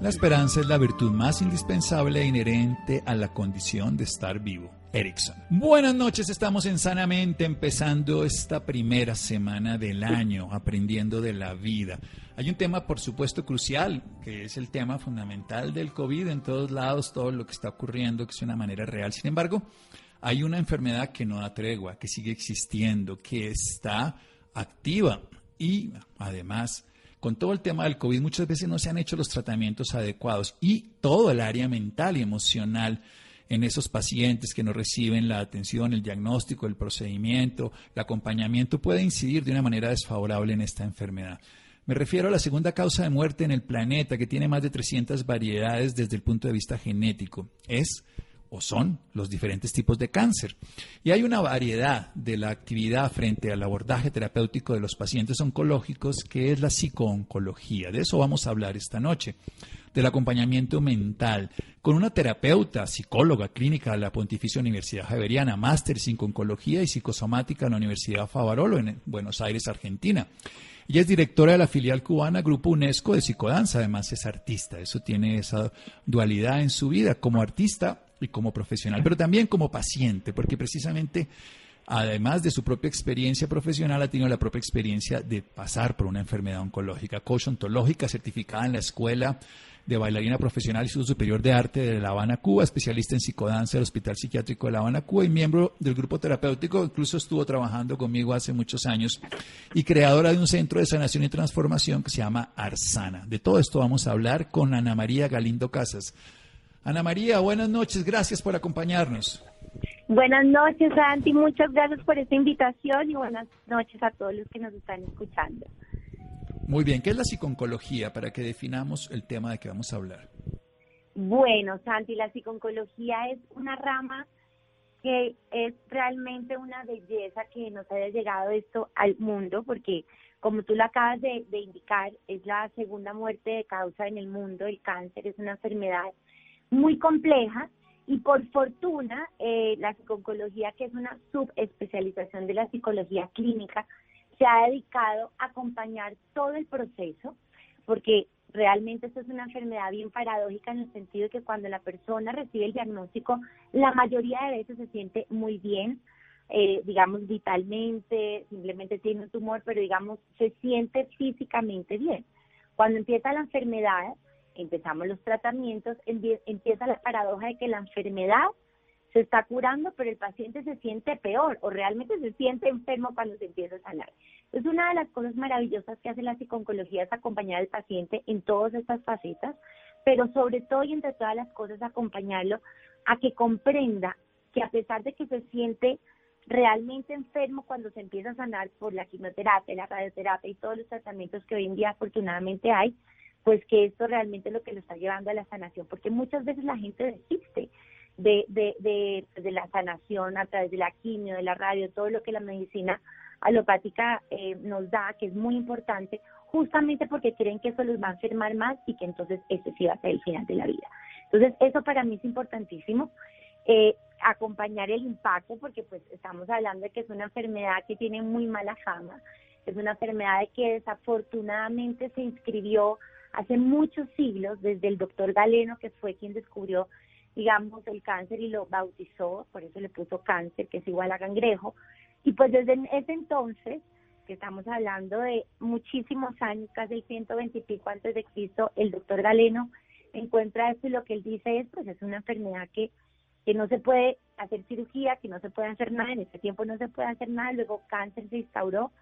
La esperanza es la virtud más indispensable e inherente a la condición de estar vivo. Erickson. Buenas noches, estamos en Sanamente empezando esta primera semana del año, aprendiendo de la vida. Hay un tema, por supuesto, crucial, que es el tema fundamental del COVID en todos lados, todo lo que está ocurriendo, que es una manera real. Sin embargo, hay una enfermedad que no da tregua, que sigue existiendo, que está activa y además con todo el tema del COVID muchas veces no se han hecho los tratamientos adecuados y todo el área mental y emocional en esos pacientes que no reciben la atención, el diagnóstico, el procedimiento, el acompañamiento puede incidir de una manera desfavorable en esta enfermedad. Me refiero a la segunda causa de muerte en el planeta, que tiene más de 300 variedades desde el punto de vista genético. Es o son los diferentes tipos de cáncer. Y hay una variedad de la actividad frente al abordaje terapéutico de los pacientes oncológicos que es la psicooncología. De eso vamos a hablar esta noche. Del acompañamiento mental con una terapeuta, psicóloga clínica de la Pontificia Universidad Javeriana, máster en oncología y psicosomática en la Universidad Favarolo en Buenos Aires, Argentina. Ella es directora de la filial cubana Grupo UNESCO de Psicodanza, además es artista, eso tiene esa dualidad en su vida. Como artista y como profesional, pero también como paciente, porque precisamente, además de su propia experiencia profesional, ha tenido la propia experiencia de pasar por una enfermedad oncológica, coach ontológica, certificada en la Escuela de Bailarina Profesional Instituto Superior de Arte de La Habana, Cuba, especialista en psicodanza del Hospital Psiquiátrico de La Habana, Cuba y miembro del grupo terapéutico, incluso estuvo trabajando conmigo hace muchos años, y creadora de un centro de sanación y transformación que se llama Arsana. De todo esto vamos a hablar con Ana María Galindo Casas. Ana María, buenas noches, gracias por acompañarnos. Buenas noches, Santi, muchas gracias por esta invitación y buenas noches a todos los que nos están escuchando. Muy bien, ¿qué es la psiconcología para que definamos el tema de que vamos a hablar? Bueno, Santi, la psiconcología es una rama que es realmente una belleza que nos haya llegado esto al mundo, porque como tú lo acabas de, de indicar, es la segunda muerte de causa en el mundo, el cáncer es una enfermedad muy compleja y por fortuna eh, la psicología, que es una subespecialización de la psicología clínica, se ha dedicado a acompañar todo el proceso, porque realmente esto es una enfermedad bien paradójica en el sentido de que cuando la persona recibe el diagnóstico, la mayoría de veces se siente muy bien, eh, digamos, vitalmente, simplemente tiene un tumor, pero digamos, se siente físicamente bien. Cuando empieza la enfermedad, empezamos los tratamientos, empieza la paradoja de que la enfermedad se está curando, pero el paciente se siente peor o realmente se siente enfermo cuando se empieza a sanar. Es una de las cosas maravillosas que hace la psiconcología es acompañar al paciente en todas estas facetas, pero sobre todo y entre todas las cosas acompañarlo a que comprenda que a pesar de que se siente realmente enfermo cuando se empieza a sanar por la quimioterapia, la radioterapia y todos los tratamientos que hoy en día afortunadamente hay, pues que esto realmente es lo que lo está llevando a la sanación, porque muchas veces la gente desiste de, de, de, de la sanación a través de la quimio, de la radio, todo lo que la medicina alopática eh, nos da, que es muy importante, justamente porque creen que eso los va a enfermar más y que entonces ese sí va a ser el final de la vida. Entonces, eso para mí es importantísimo. eh, acompañar el impacto, porque pues estamos hablando de que es una enfermedad que tiene muy mala fama, es una enfermedad que desafortunadamente se inscribió hace muchos siglos, desde el doctor Galeno, que fue quien descubrió, digamos, el cáncer y lo bautizó, por eso le puso cáncer, que es igual a cangrejo, y pues desde ese entonces, que estamos hablando de muchísimos años, casi el 120 y antes de Cristo, el doctor Galeno encuentra esto y lo que él dice es, pues es una enfermedad que que no se puede hacer cirugía, que no se puede hacer nada, en ese tiempo no se puede hacer nada, luego cáncer se instauró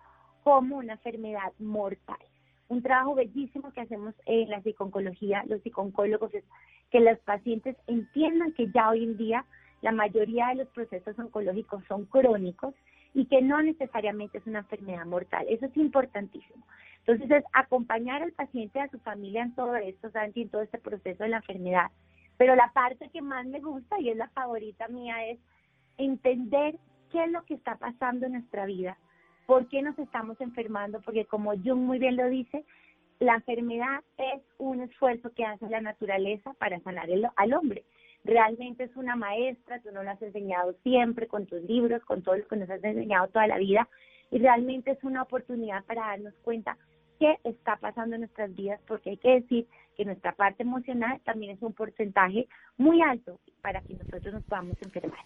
como una enfermedad mortal. Un trabajo bellísimo que hacemos en la psiconcología, los psiconcólogos, es que los pacientes entiendan que ya hoy en día la mayoría de los procesos oncológicos son crónicos y que no necesariamente es una enfermedad mortal. Eso es importantísimo. Entonces es acompañar al paciente, a su familia en todo esto, en todo este proceso de la enfermedad, pero la parte que más me gusta y es la favorita mía es entender qué es lo que está pasando en nuestra vida, por qué nos estamos enfermando, porque como Jung muy bien lo dice, la enfermedad es un esfuerzo que hace la naturaleza para sanar al hombre. Realmente es una maestra, tú no lo has enseñado siempre con tus libros, con todo lo que nos has enseñado toda la vida, y realmente es una oportunidad para darnos cuenta qué está pasando en nuestras vidas, porque hay que decir que nuestra parte emocional también es un porcentaje muy alto para que nosotros nos podamos enfermar.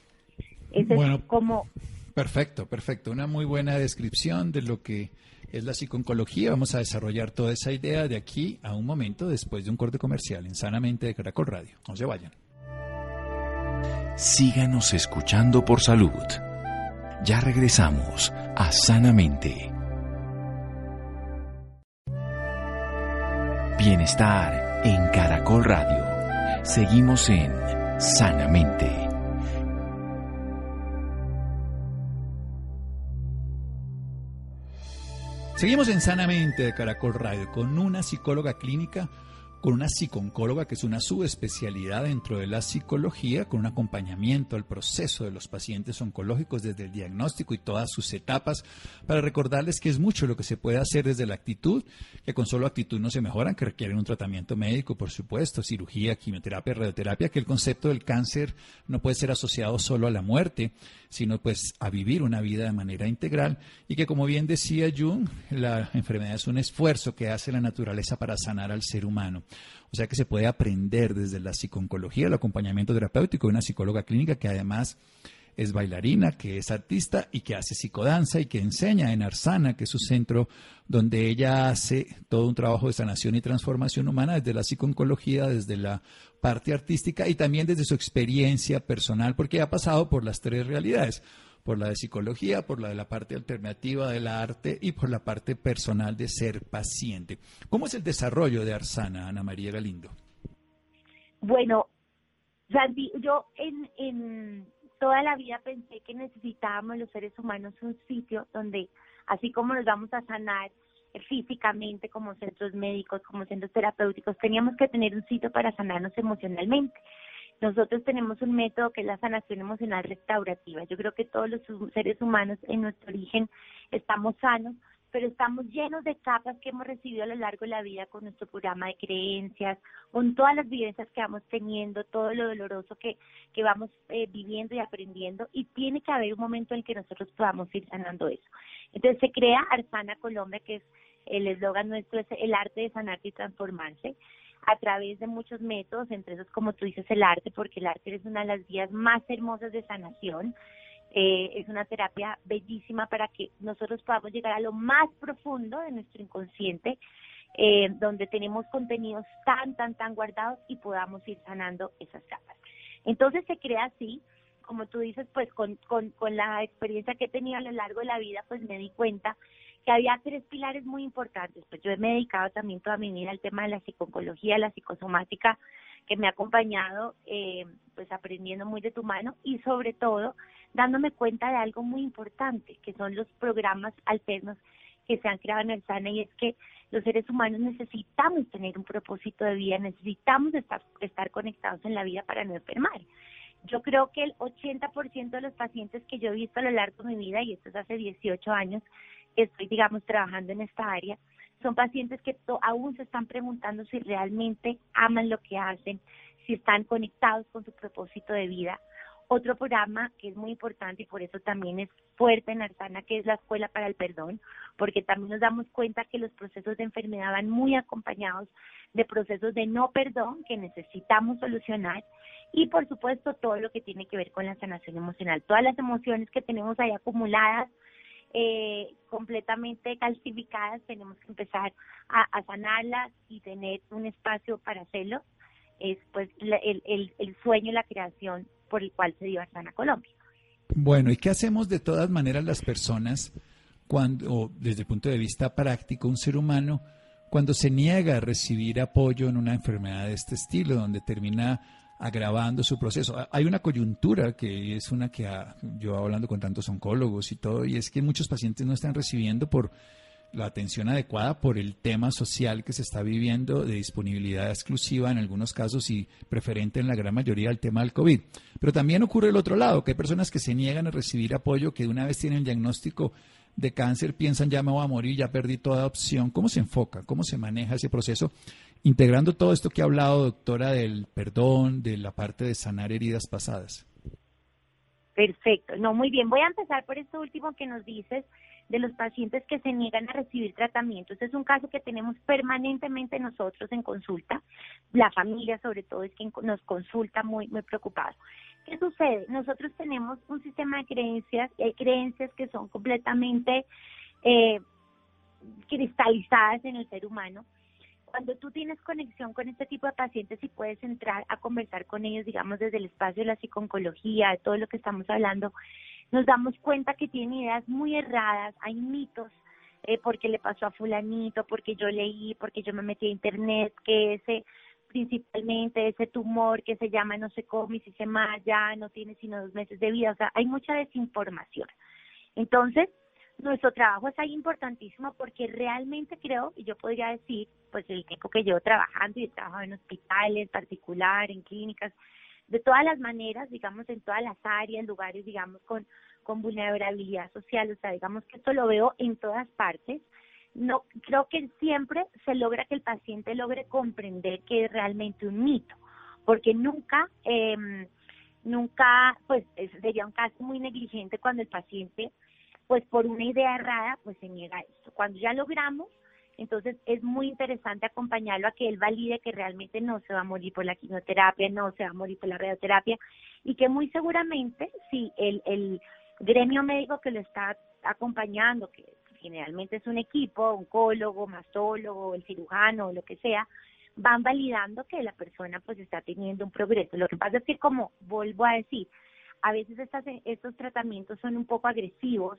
Eso es como... Perfecto, perfecto. Una muy buena descripción de lo que es la psiconcología. Vamos a desarrollar toda esa idea de aquí a un momento después de un corte comercial en Sanamente de Caracol Radio. No se vayan. Síganos escuchando por salud. Ya regresamos a Sanamente. Bienestar en Caracol Radio. Seguimos en Sanamente. Seguimos en Sanamente de Caracol Radio con una psicóloga clínica con una psiconcóloga, que es una subespecialidad dentro de la psicología, con un acompañamiento al proceso de los pacientes oncológicos desde el diagnóstico y todas sus etapas, para recordarles que es mucho lo que se puede hacer desde la actitud, que con solo actitud no se mejoran, que requieren un tratamiento médico, por supuesto, cirugía, quimioterapia, radioterapia, que el concepto del cáncer no puede ser asociado solo a la muerte, sino pues a vivir una vida de manera integral y que como bien decía Jung, la enfermedad es un esfuerzo que hace la naturaleza para sanar al ser humano. O sea que se puede aprender desde la psiconcología, el acompañamiento terapéutico de una psicóloga clínica que además es bailarina, que es artista y que hace psicodanza y que enseña en Arsana, que es su centro donde ella hace todo un trabajo de sanación y transformación humana desde la psiconcología, desde la parte artística y también desde su experiencia personal, porque ha pasado por las tres realidades por la de psicología, por la de la parte alternativa del arte y por la parte personal de ser paciente. ¿Cómo es el desarrollo de Arsana, Ana María Galindo? Bueno, Sandy, yo en, en toda la vida pensé que necesitábamos los seres humanos un sitio donde, así como nos vamos a sanar físicamente como centros médicos, como centros terapéuticos, teníamos que tener un sitio para sanarnos emocionalmente. Nosotros tenemos un método que es la sanación emocional restaurativa. Yo creo que todos los seres humanos en nuestro origen estamos sanos, pero estamos llenos de capas que hemos recibido a lo largo de la vida con nuestro programa de creencias, con todas las vivencias que vamos teniendo, todo lo doloroso que, que vamos eh, viviendo y aprendiendo, y tiene que haber un momento en el que nosotros podamos ir sanando eso. Entonces se crea Arsana Colombia, que es el eslogan nuestro, es el arte de sanarte y transformarse a través de muchos métodos, entre esos como tú dices el arte, porque el arte es una de las vías más hermosas de sanación. Eh, es una terapia bellísima para que nosotros podamos llegar a lo más profundo de nuestro inconsciente, eh, donde tenemos contenidos tan, tan, tan guardados y podamos ir sanando esas capas. Entonces se crea así, como tú dices, pues con, con, con la experiencia que he tenido a lo largo de la vida, pues me di cuenta que había tres pilares muy importantes. Pues yo he dedicado también toda mi vida al tema de la psicología, la psicosomática, que me ha acompañado eh, pues aprendiendo muy de tu mano y sobre todo dándome cuenta de algo muy importante, que son los programas alternos que se han creado en el SANA y es que los seres humanos necesitamos tener un propósito de vida, necesitamos estar, estar conectados en la vida para no enfermar. Yo creo que el 80% de los pacientes que yo he visto a lo largo de mi vida, y esto es hace 18 años, estoy, digamos, trabajando en esta área, son pacientes que aún se están preguntando si realmente aman lo que hacen, si están conectados con su propósito de vida. Otro programa que es muy importante y por eso también es fuerte en Arzana, que es la Escuela para el Perdón, porque también nos damos cuenta que los procesos de enfermedad van muy acompañados de procesos de no perdón que necesitamos solucionar y por supuesto todo lo que tiene que ver con la sanación emocional, todas las emociones que tenemos ahí acumuladas, eh, completamente calcificadas, tenemos que empezar a, sanarlas y tener un espacio para hacerlo. Es pues el, el, sueño y la creación por el cual se dio Arzana Colombia. Bueno, ¿y qué hacemos de todas maneras las personas cuando, desde el punto de vista práctico, un ser humano, cuando se niega a recibir apoyo en una enfermedad de este estilo, donde termina agravando su proceso. Hay una coyuntura que es una que yo hablando con tantos oncólogos y todo, y es que muchos pacientes no están recibiendo por la atención adecuada por el tema social que se está viviendo de disponibilidad exclusiva en algunos casos y preferente en la gran mayoría del tema del COVID. Pero también ocurre el otro lado, que hay personas que se niegan a recibir apoyo, que una vez tienen el diagnóstico de cáncer piensan ya me voy a morir, ya perdí toda opción. ¿Cómo se enfoca? ¿Cómo se maneja ese proceso? Integrando todo esto que ha hablado, doctora, del perdón, de la parte de sanar heridas pasadas. Perfecto. No, muy bien. Voy a empezar por esto último que nos dices de los pacientes que se niegan a recibir tratamiento. Este es un caso que tenemos permanentemente nosotros en consulta. La familia, sobre todo, es quien nos consulta muy, muy preocupado. ¿Qué sucede? Nosotros tenemos un sistema de creencias y hay creencias que son completamente eh, cristalizadas en el ser humano. Cuando tú tienes conexión con este tipo de pacientes y puedes entrar a conversar con ellos, digamos, desde el espacio de la psiconcología, de todo lo que estamos hablando, nos damos cuenta que tienen ideas muy erradas, hay mitos, eh, porque le pasó a fulanito, porque yo leí, porque yo me metí a internet, que ese principalmente ese tumor que se llama no se come y si se malla, no tiene sino dos meses de vida, o sea, hay mucha desinformación. Entonces, nuestro trabajo es ahí importantísimo porque realmente creo, y yo podría decir, pues el tiempo que llevo trabajando y he trabajado en hospitales, particular, en clínicas, de todas las maneras, digamos, en todas las áreas, lugares, digamos, con, con vulnerabilidad social, o sea, digamos que esto lo veo en todas partes, no creo que siempre se logra que el paciente logre comprender que es realmente un mito, porque nunca, eh, nunca, pues sería un caso muy negligente cuando el paciente, pues por una idea errada, pues se niega esto. Cuando ya logramos, entonces es muy interesante acompañarlo a que él valide que realmente no se va a morir por la quimioterapia, no se va a morir por la radioterapia y que muy seguramente si el, el gremio médico que lo está acompañando, que generalmente es un equipo, oncólogo, mastólogo, el cirujano o lo que sea, van validando que la persona pues está teniendo un progreso. Lo que pasa es que como vuelvo a decir, a veces estas, estos tratamientos son un poco agresivos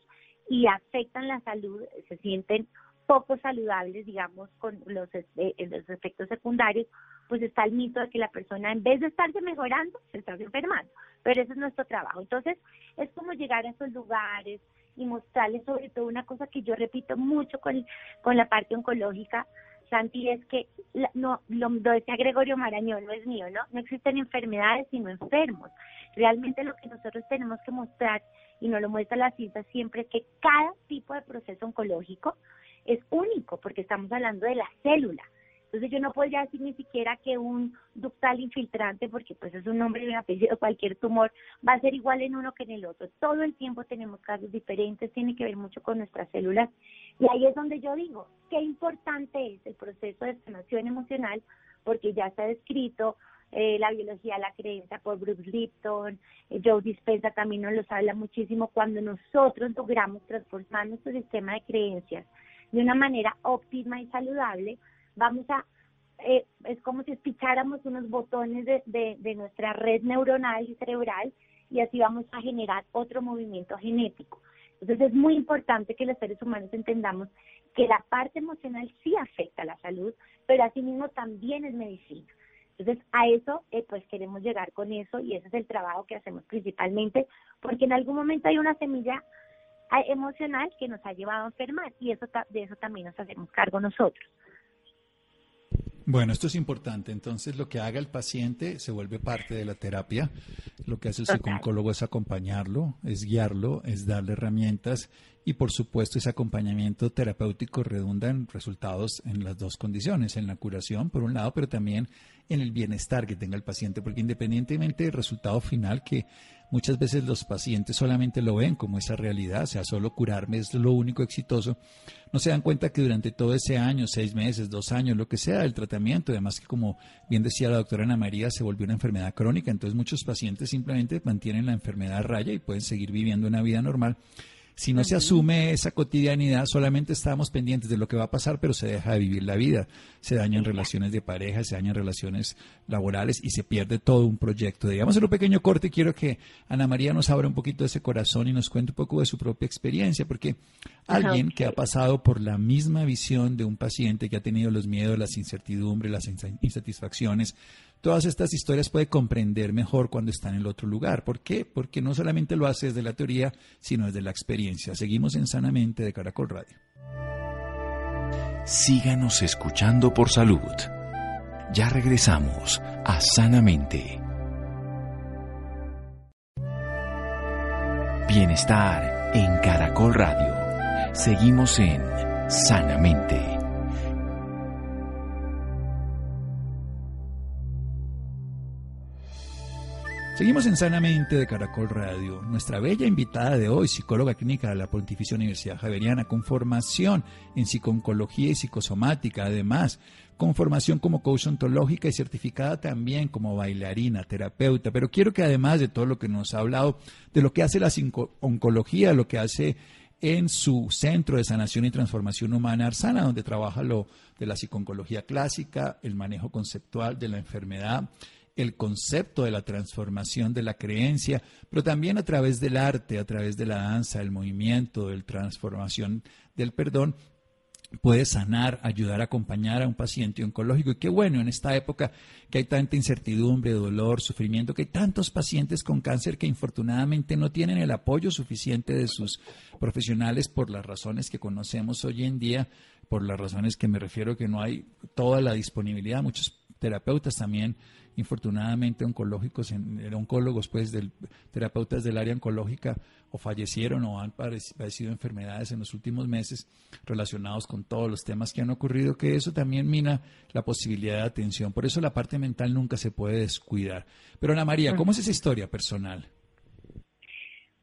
y afectan la salud, se sienten poco saludables, digamos, con los, eh, los efectos secundarios, pues está el mito de que la persona en vez de estarse mejorando, se está enfermando. Pero ese es nuestro trabajo. Entonces, es como llegar a esos lugares, y mostrarles sobre todo una cosa que yo repito mucho con, la parte oncológica, Santi, es que no lo, decía Gregorio Marañón, no es mío, ¿no? No existen enfermedades sino enfermos. Realmente lo que nosotros tenemos que mostrar, y nos lo muestra la ciencia siempre, es que cada tipo de proceso oncológico es único, porque estamos hablando de la célula. Entonces yo no podría decir ni siquiera que un ductal infiltrante, porque pues es un nombre y un apellido, cualquier tumor, va a ser igual en uno que en el otro. Todo el tiempo tenemos casos diferentes, tiene que ver mucho con nuestras células. Y ahí es donde yo digo, qué importante es el proceso de sanación emocional, porque ya está descrito, eh, la biología la creencia por Bruce Lipton, eh, Joe Dispenza también nos lo habla muchísimo, cuando nosotros logramos transformar nuestro sistema de creencias de una manera óptima y saludable, vamos a, eh, es como si espicháramos unos botones de, de, de nuestra red neuronal y cerebral y así vamos a generar otro movimiento genético. Entonces es muy importante que los seres humanos entendamos que la parte emocional sí afecta a la salud, pero asimismo también es medicina. A eso eh, pues queremos llegar con eso y ese es el trabajo que hacemos principalmente porque en algún momento hay una semilla eh, emocional que nos ha llevado a enfermar y eso de eso también nos hacemos cargo nosotros. Bueno, esto es importante. Entonces, lo que haga el paciente se vuelve parte de la terapia. Lo que hace el psicólogo es acompañarlo, es guiarlo, es darle herramientas y, por supuesto, ese acompañamiento terapéutico redunda en resultados en las dos condiciones, en la curación, por un lado, pero también en el bienestar que tenga el paciente, porque independientemente del resultado final, que muchas veces los pacientes solamente lo ven como esa realidad, o sea, solo curarme es lo único exitoso. No se dan cuenta que durante todo ese año, seis meses, dos años, lo que sea, el tratamiento, además que como bien decía la doctora Ana María, se volvió una enfermedad crónica, entonces muchos pacientes simplemente mantienen la enfermedad a raya y pueden seguir viviendo una vida normal si no se asume esa cotidianidad, solamente estamos pendientes de lo que va a pasar, pero se deja de vivir la vida. Se dañan relaciones de pareja, se dañan relaciones laborales y se pierde todo un proyecto. Digamos en un pequeño corte, quiero que Ana María nos abra un poquito de ese corazón y nos cuente un poco de su propia experiencia, porque alguien que ha pasado por la misma visión de un paciente que ha tenido los miedos, las incertidumbres, las insatisfacciones, todas estas historias puede comprender mejor cuando está en el otro lugar. ¿Por qué? Porque no solamente lo hace desde la teoría, sino desde la experiencia. Seguimos en Sanamente de Caracol Radio. Síganos escuchando por salud. Ya regresamos a Sanamente. Bienestar en Caracol Radio. Seguimos en Sanamente. Seguimos en Sanamente de Caracol Radio. Nuestra bella invitada de hoy, psicóloga clínica de la Pontificia Universidad Javeriana, con formación en psiconcología y psicosomática, además, con formación como coach ontológica y certificada también como bailarina, terapeuta. Pero quiero que además de todo lo que nos ha hablado, de lo que hace la oncología, lo que hace en su centro de sanación y transformación humana Arsana, donde trabaja lo de la psiconcología clásica, el manejo conceptual de la enfermedad el concepto de la transformación de la creencia, pero también a través del arte, a través de la danza, el movimiento, de la transformación del perdón, puede sanar, ayudar a acompañar a un paciente oncológico. Y qué bueno en esta época que hay tanta incertidumbre, dolor, sufrimiento, que hay tantos pacientes con cáncer que infortunadamente no tienen el apoyo suficiente de sus profesionales por las razones que conocemos hoy en día, por las razones que me refiero que no hay toda la disponibilidad. Muchos terapeutas también infortunadamente oncológicos, en, oncólogos, pues, del, terapeutas del área oncológica o fallecieron o han padecido enfermedades en los últimos meses relacionados con todos los temas que han ocurrido, que eso también mina la posibilidad de atención. Por eso la parte mental nunca se puede descuidar. Pero Ana María, ¿cómo es esa historia personal?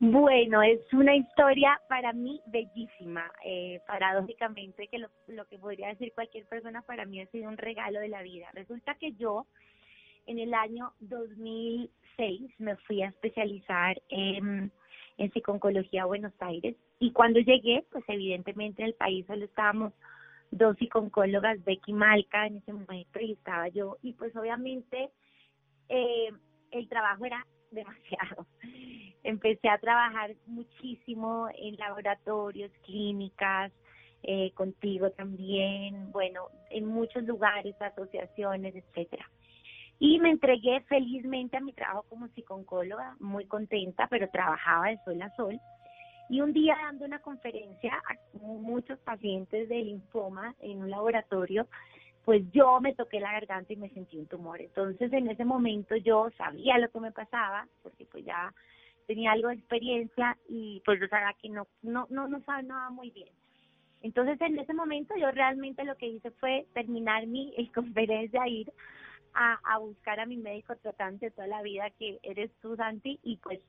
Bueno, es una historia para mí bellísima. Eh, paradójicamente, que lo, lo que podría decir cualquier persona para mí ha sido un regalo de la vida. Resulta que yo en el año 2006 me fui a especializar en, en psiconcología a Buenos Aires y cuando llegué, pues evidentemente en el país solo estábamos dos psiconcólogas, Becky Malca en ese momento y estaba yo y pues obviamente eh, el trabajo era demasiado. Empecé a trabajar muchísimo en laboratorios, clínicas, eh, contigo también, bueno, en muchos lugares, asociaciones, etcétera. Y me entregué felizmente a mi trabajo como psiconcóloga, muy contenta, pero trabajaba de sol a sol. Y un día dando una conferencia a muchos pacientes de linfoma en un laboratorio, pues yo me toqué la garganta y me sentí un tumor. Entonces en ese momento yo sabía lo que me pasaba, porque pues ya tenía algo de experiencia y pues yo sabía que no, no, no, no nada muy bien. Entonces en ese momento yo realmente lo que hice fue terminar mi conferencia, ir a, buscar a mi médico tratante toda la vida, que eres tú, Santi, y pues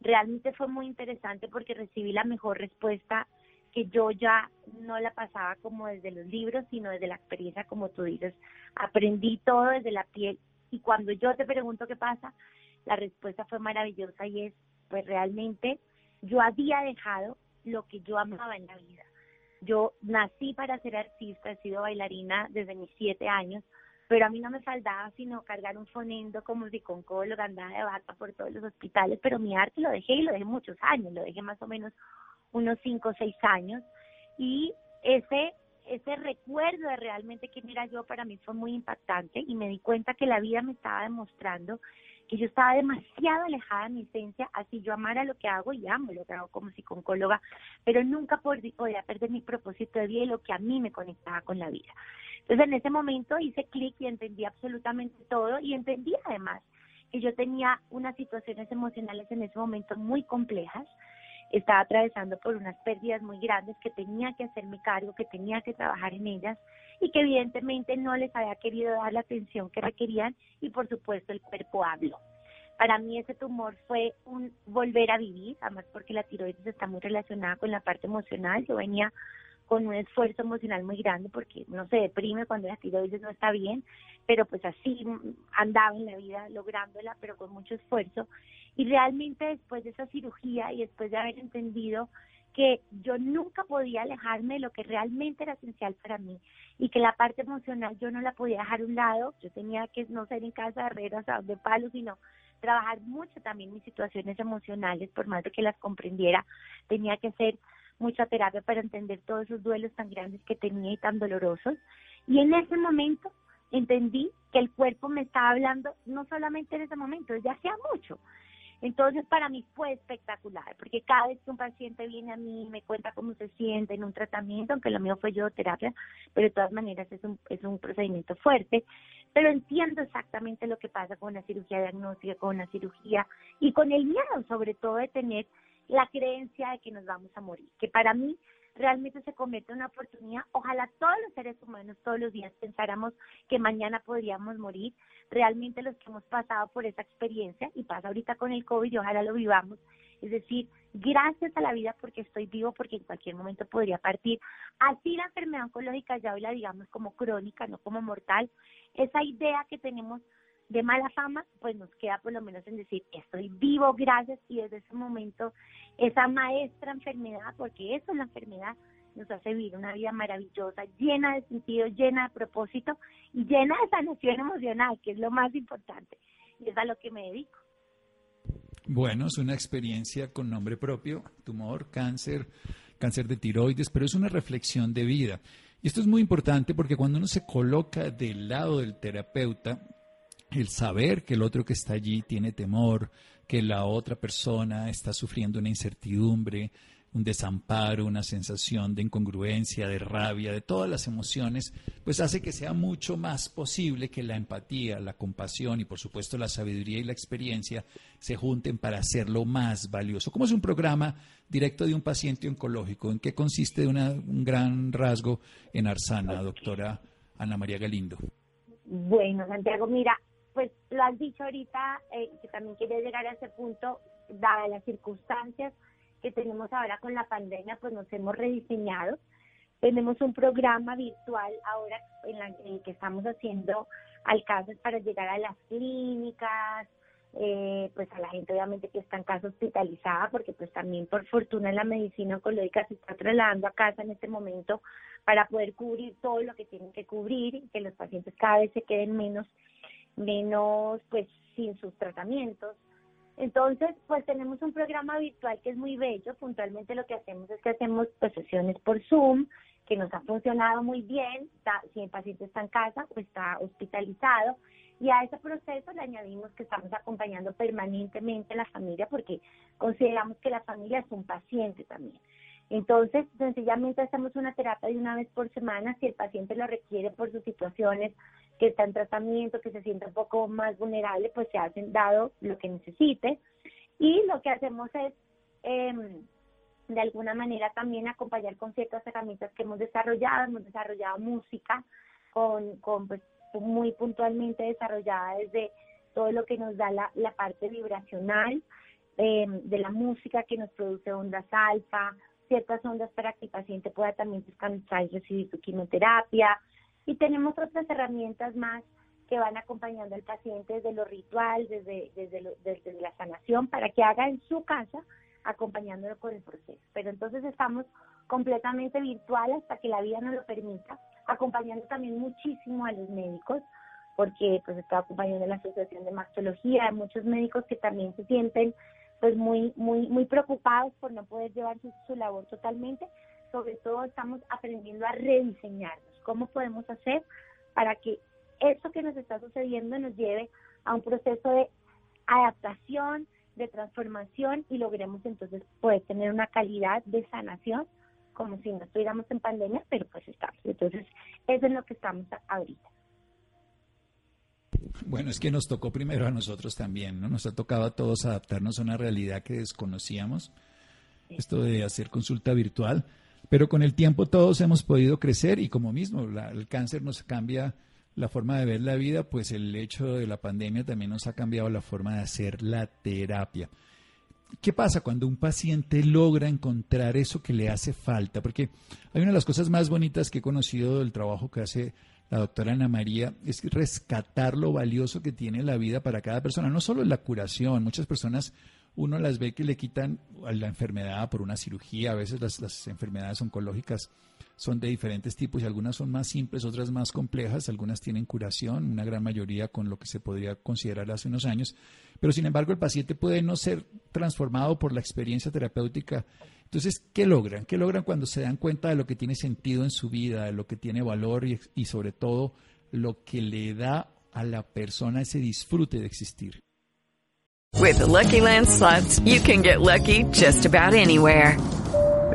realmente fue muy interesante porque recibí la mejor respuesta que yo ya no la pasaba como desde los libros, sino desde la experiencia, como tú dices. Aprendí todo desde la piel y cuando yo te pregunto qué pasa, la respuesta fue maravillosa y es, pues realmente yo había dejado lo que yo amaba en la vida. Yo nací para ser artista, he sido bailarina desde mis siete años, pero a mí no me faltaba sino cargar un fonendo como psicóloga, andaba de vaca por todos los hospitales, pero mi arte lo dejé y lo dejé muchos años, lo dejé más o menos unos cinco o seis años, y ese ese recuerdo de realmente quién era yo para mí fue muy impactante y me di cuenta que la vida me estaba demostrando que yo estaba demasiado alejada de mi esencia, así yo amara lo que hago y amo lo que hago como psicóloga, pero nunca podía perder mi propósito de vida y lo que a mí me conectaba con la vida. Entonces en ese momento hice clic y entendí absolutamente todo y entendí además que yo tenía unas situaciones emocionales en ese momento muy complejas, estaba atravesando por unas pérdidas muy grandes que tenía que hacerme cargo, que tenía que trabajar en ellas y que evidentemente no les había querido dar la atención que requerían y por supuesto el cuerpo habló. Para mí ese tumor fue un volver a vivir, además porque la tiroides está muy relacionada con la parte emocional. Yo venía con un esfuerzo emocional muy grande porque uno se deprime cuando la tiroides no está bien, pero pues así andaba en la vida lográndola, pero con mucho esfuerzo. Y realmente después de esa cirugía y después de haber entendido que yo nunca podía alejarme de lo que realmente era esencial para mí y que la parte emocional yo no la podía dejar a un lado, yo tenía que no ser en casa de herreras de palo, sino trabajar mucho también mis situaciones emocionales, por más de que las comprendiera, tenía que hacer mucha terapia para entender todos esos duelos tan grandes que tenía y tan dolorosos. Y en ese momento entendí que el cuerpo me estaba hablando, no solamente en ese momento, desde hacía mucho. Entonces para mí fue espectacular, porque cada vez que un paciente viene a mí me cuenta cómo se siente en un tratamiento, aunque lo mío fue yo terapia, pero de todas maneras es un, es un procedimiento fuerte, pero entiendo exactamente lo que pasa con una cirugía diagnóstica, con una cirugía y con el miedo sobre todo de tener la creencia de que nos vamos a morir, que para mí realmente se convierte en una oportunidad. Ojalá todos los seres humanos todos los días pensáramos que mañana podríamos morir. Realmente los que hemos pasado por esa experiencia y pasa ahorita con el COVID y ojalá lo vivamos. Es decir, gracias a la vida porque estoy vivo, porque en cualquier momento podría partir. Así la enfermedad oncológica ya hoy la digamos como crónica, no como mortal. Esa idea que tenemos de mala fama, pues nos queda por lo menos en decir, estoy vivo, gracias, y desde ese momento esa maestra enfermedad, porque eso es la enfermedad, nos hace vivir una vida maravillosa, llena de sentido, llena de propósito y llena de sanación emocional, que es lo más importante, y es a lo que me dedico. Bueno, es una experiencia con nombre propio, tumor, cáncer, cáncer de tiroides, pero es una reflexión de vida. Y esto es muy importante porque cuando uno se coloca del lado del terapeuta, el saber que el otro que está allí tiene temor, que la otra persona está sufriendo una incertidumbre, un desamparo, una sensación de incongruencia, de rabia, de todas las emociones, pues hace que sea mucho más posible que la empatía, la compasión y por supuesto la sabiduría y la experiencia se junten para hacerlo más valioso. ¿Cómo es un programa directo de un paciente oncológico? ¿En qué consiste de un gran rasgo en Arsana, doctora Ana María Galindo? Bueno, Santiago, mira, pues lo has dicho ahorita, eh, que también quería llegar a ese punto, dadas las circunstancias que tenemos ahora con la pandemia, pues nos hemos rediseñado. Tenemos un programa virtual ahora en, la, el que estamos haciendo alcances para llegar a las clínicas, eh, pues a la gente obviamente que está en casa hospitalizada, porque pues también por fortuna la medicina oncológica se está trasladando a casa en este momento para poder cubrir todo lo que tienen que cubrir y que los pacientes cada vez se queden menos menos pues sin sus tratamientos. Entonces, pues tenemos un programa virtual que es muy bello. Puntualmente lo que hacemos es que hacemos pues, sesiones por Zoom, que nos ha funcionado muy bien. si el paciente está en casa o está hospitalizado. Y a ese proceso le añadimos que estamos acompañando permanentemente a la familia porque consideramos que la familia es un paciente también. Entonces, sencillamente hacemos una terapia de una vez por semana si el paciente lo requiere por sus situaciones que está en tratamiento, que se siente un poco más vulnerable, pues se hacen dado lo que necesite. Y lo que hacemos es, em, de alguna manera, también acompañar con ciertas herramientas que hemos desarrollado. Hemos desarrollado música con, con pues, muy puntualmente desarrollada desde todo lo que nos da la, la parte vibracional em, de la música que nos produce ondas alfa, ciertas ondas para que el paciente pueda también descansar y recibir su quimioterapia, y tenemos otras herramientas más que van acompañando al paciente desde lo ritual, desde, desde, desde la sanación, para que haga en su casa acompañándolo con el proceso. Pero entonces estamos completamente virtual hasta que la vida nos lo permita, acompañando también muchísimo a los médicos, porque pues estoy acompañando la Asociación de Mastología, muchos médicos que también se sienten pues muy, muy, muy preocupados por no poder llevar su, su labor totalmente. Sobre todo estamos aprendiendo a rediseñarnos cómo podemos hacer para que eso que nos está sucediendo nos lleve a un proceso de adaptación, de transformación y logremos entonces poder tener una calidad de sanación como si no estuviéramos en pandemia, pero pues estamos. Entonces, eso es lo que estamos ahorita. Bueno, es que nos tocó primero a nosotros también, ¿no? Nos ha tocado a todos adaptarnos a una realidad que desconocíamos, esto de hacer consulta virtual. Pero con el tiempo todos hemos podido crecer y como mismo el cáncer nos cambia la forma de ver la vida, pues el hecho de la pandemia también nos ha cambiado la forma de hacer la terapia. ¿Qué pasa cuando un paciente logra encontrar eso que le hace falta? Porque hay una de las cosas más bonitas que he conocido del trabajo que hace la doctora Ana María, es rescatar lo valioso que tiene la vida para cada persona. No solo la curación, muchas personas uno las ve que le quitan la enfermedad por una cirugía, a veces las, las enfermedades oncológicas son de diferentes tipos y algunas son más simples, otras más complejas, algunas tienen curación, una gran mayoría con lo que se podría considerar hace unos años, pero sin embargo el paciente puede no ser transformado por la experiencia terapéutica. Entonces, ¿qué logran? ¿Qué logran cuando se dan cuenta de lo que tiene sentido en su vida, de lo que tiene valor y, y sobre todo lo que le da a la persona ese disfrute de existir? With the Lucky Land you can get lucky just about anywhere.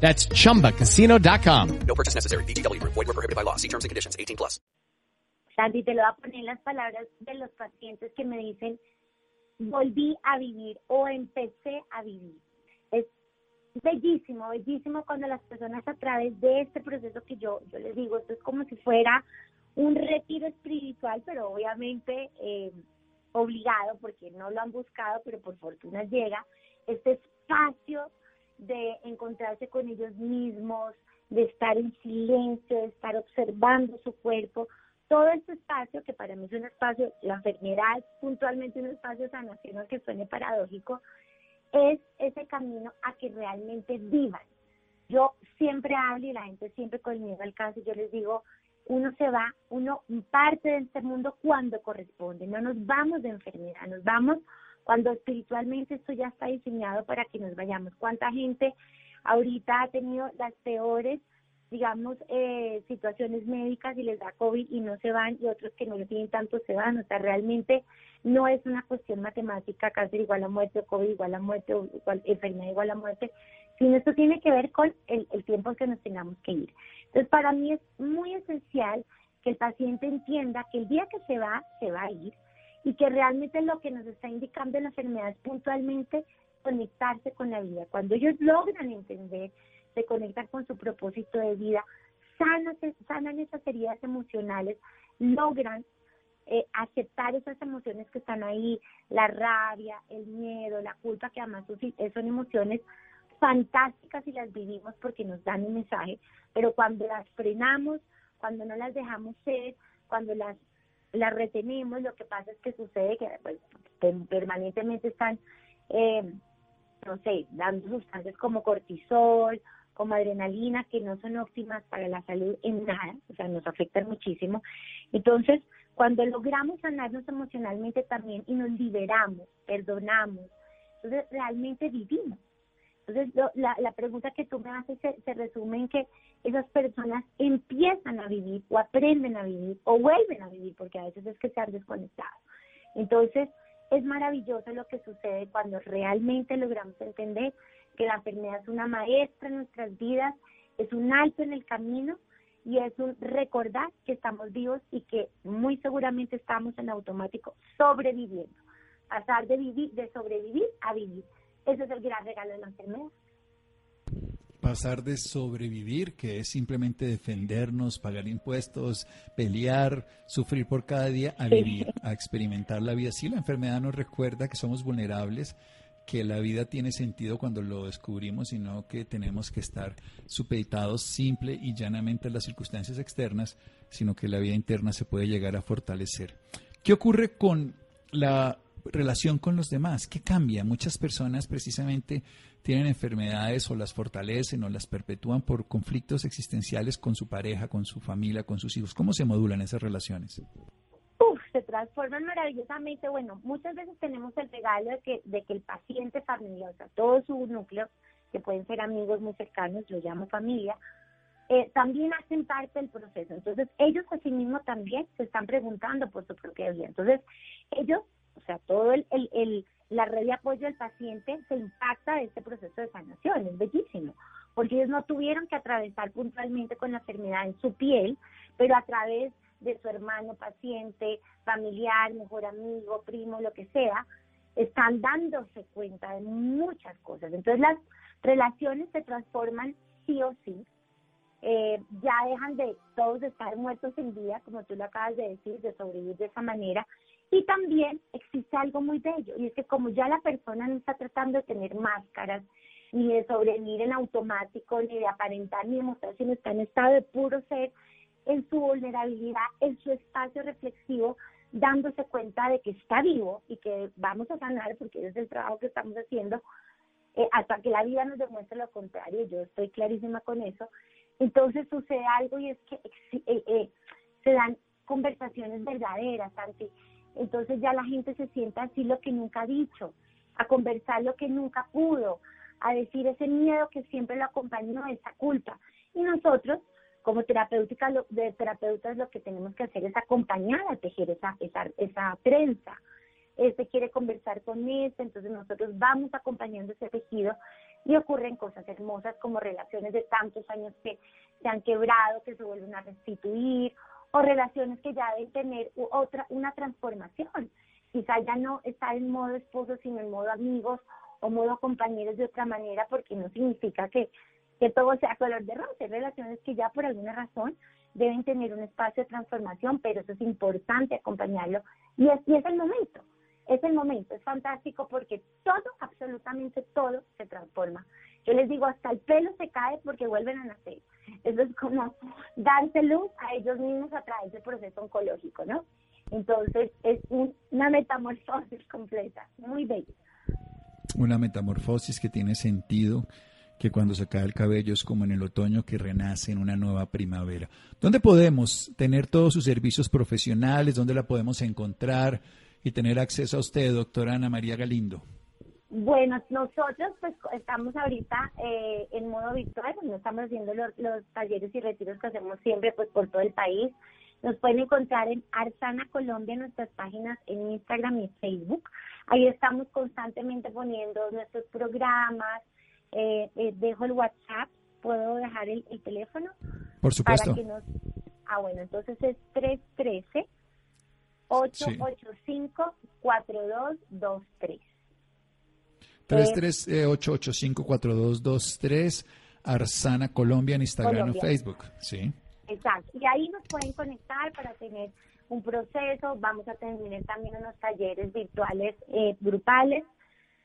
That's ChumbaCasino.com. No purchase necessary. BGW. Void were prohibited by law. See terms and conditions. 18 plus. Sandy, te lo voy a poner en las palabras de los pacientes que me dicen, volví a vivir o empecé a vivir. Es bellísimo, bellísimo cuando las personas a través de este proceso que yo, yo les digo, esto es como si fuera un retiro espiritual, pero obviamente eh, obligado porque no lo han buscado, pero por fortuna llega, este espacio de encontrarse con ellos mismos, de estar en silencio, de estar observando su cuerpo. Todo este espacio, que para mí es un espacio, la enfermedad puntualmente un espacio de sanación, aunque suene paradójico, es ese camino a que realmente vivan. Yo siempre hablo y la gente siempre conmigo alcanza, yo les digo, uno se va, uno parte de este mundo cuando corresponde, no nos vamos de enfermedad, nos vamos cuando espiritualmente esto ya está diseñado para que nos vayamos. ¿Cuánta gente ahorita ha tenido las peores, digamos, eh, situaciones médicas y les da COVID y no se van y otros que no lo tienen tanto se van? O sea, realmente no es una cuestión matemática, cáncer igual a muerte o COVID igual a muerte o igual, enfermedad igual a muerte, sino esto tiene que ver con el, el tiempo que nos tengamos que ir. Entonces, para mí es muy esencial que el paciente entienda que el día que se va, se va a ir y que realmente lo que nos está indicando la enfermedad es puntualmente conectarse con la vida. Cuando ellos logran entender, se conectan con su propósito de vida, sanan, esas heridas emocionales, logran eh, aceptar esas emociones que están ahí, la rabia, el miedo, la culpa, que además son emociones fantásticas y las vivimos porque nos dan un mensaje, pero cuando las frenamos, cuando no las dejamos ser, cuando las la retenemos, lo que pasa es que sucede que pues, permanentemente están, eh, no sé, dando sustancias como cortisol, como adrenalina, que no son óptimas para la salud en nada, o sea, nos afectan muchísimo. Entonces, cuando logramos sanarnos emocionalmente también y nos liberamos, perdonamos, entonces realmente vivimos. Entonces, la, la pregunta que tú me haces se, se resume en que esas personas empiezan a vivir o aprenden a vivir o vuelven a vivir, porque a veces es que se han desconectado. Entonces, es maravilloso lo que sucede cuando realmente logramos entender que la enfermedad es una maestra en nuestras vidas, es un alto en el camino y es un recordar que estamos vivos y que muy seguramente estamos en automático sobreviviendo. Pasar de vivir, de sobrevivir a vivir. Ese es el gran regalo de la enfermedad. Pasar de sobrevivir, que es simplemente defendernos, pagar impuestos, pelear, sufrir por cada día, a vivir, a experimentar la vida. Sí, la enfermedad nos recuerda que somos vulnerables, que la vida tiene sentido cuando lo descubrimos, sino que tenemos que estar supeditados simple y llanamente a las circunstancias externas, sino que la vida interna se puede llegar a fortalecer. ¿Qué ocurre con la relación con los demás? ¿Qué cambia? Muchas personas precisamente tienen enfermedades o las fortalecen o las perpetúan por conflictos existenciales con su pareja, con su familia, con sus hijos. ¿Cómo se modulan esas relaciones? Uf, se transforman maravillosamente. Bueno, muchas veces tenemos el regalo de que, de que el paciente familiar, o sea, todo su núcleo, que pueden ser amigos muy cercanos, lo llamo familia, eh, también hacen parte del proceso. Entonces, ellos a sí mismos también se están preguntando por su propia vida. Entonces, ellos, o sea, todo el, el, el, la red de apoyo del paciente se impacta de este proceso de sanación. Es bellísimo, porque ellos no tuvieron que atravesar puntualmente con la enfermedad en su piel, pero a través de su hermano paciente, familiar, mejor amigo, primo, lo que sea, están dándose cuenta de muchas cosas. Entonces las relaciones se transforman sí o sí. Eh, ya dejan de todos estar muertos en vida, como tú lo acabas de decir, de sobrevivir de esa manera. Y también existe algo muy bello, y es que como ya la persona no está tratando de tener máscaras, ni de sobrevivir en automático, ni de aparentar, ni de mostrar, sino está en estado de puro ser, en su vulnerabilidad, en su espacio reflexivo, dándose cuenta de que está vivo y que vamos a sanar, porque es el trabajo que estamos haciendo, eh, hasta que la vida nos demuestre lo contrario, yo estoy clarísima con eso. Entonces sucede algo y es que eh, eh, se dan conversaciones verdaderas, Santi. Entonces ya la gente se sienta así lo que nunca ha dicho, a conversar lo que nunca pudo, a decir ese miedo que siempre lo acompañó, esa culpa. Y nosotros como terapéutica, lo, de terapeutas lo que tenemos que hacer es acompañar a tejer esa, esa, esa trenza. Este quiere conversar con este, entonces nosotros vamos acompañando ese tejido y ocurren cosas hermosas como relaciones de tantos años que se han quebrado, que se vuelven a restituir, o relaciones que ya deben tener otra, una transformación. Quizá ya no estar en modo esposo, sino en modo amigos o modo compañeros de otra manera, porque no significa que que todo sea color de rosa. Hay relaciones que ya por alguna razón deben tener un espacio de transformación, pero eso es importante acompañarlo. Y es, y es el momento, es el momento, es fantástico porque todo, absolutamente todo se transforma. Yo les digo, hasta el pelo se cae porque vuelven a nacer. Eso es como darse luz a ellos mismos a través del proceso oncológico, ¿no? Entonces es una metamorfosis completa, muy bella. Una metamorfosis que tiene sentido que cuando se cae el cabello es como en el otoño que renace en una nueva primavera. ¿Dónde podemos tener todos sus servicios profesionales? ¿Dónde la podemos encontrar y tener acceso a usted, doctora Ana María Galindo? Bueno, nosotros pues estamos ahorita eh, en modo virtual, pues, no estamos haciendo los, talleres y retiros que hacemos siempre pues por todo el país. Nos pueden encontrar en Arsana Colombia, en nuestras páginas en Instagram y Facebook. Ahí estamos constantemente poniendo nuestros programas, eh, eh, dejo el WhatsApp, puedo dejar el, teléfono. Por supuesto. Para que nos... Ah, bueno, entonces es 313 885 4223. 313-885-4223, Arsana Colombia en Instagram o Facebook. Sí. Exacto. Y ahí nos pueden conectar para tener un proceso. Vamos a tener también unos talleres virtuales eh, grupales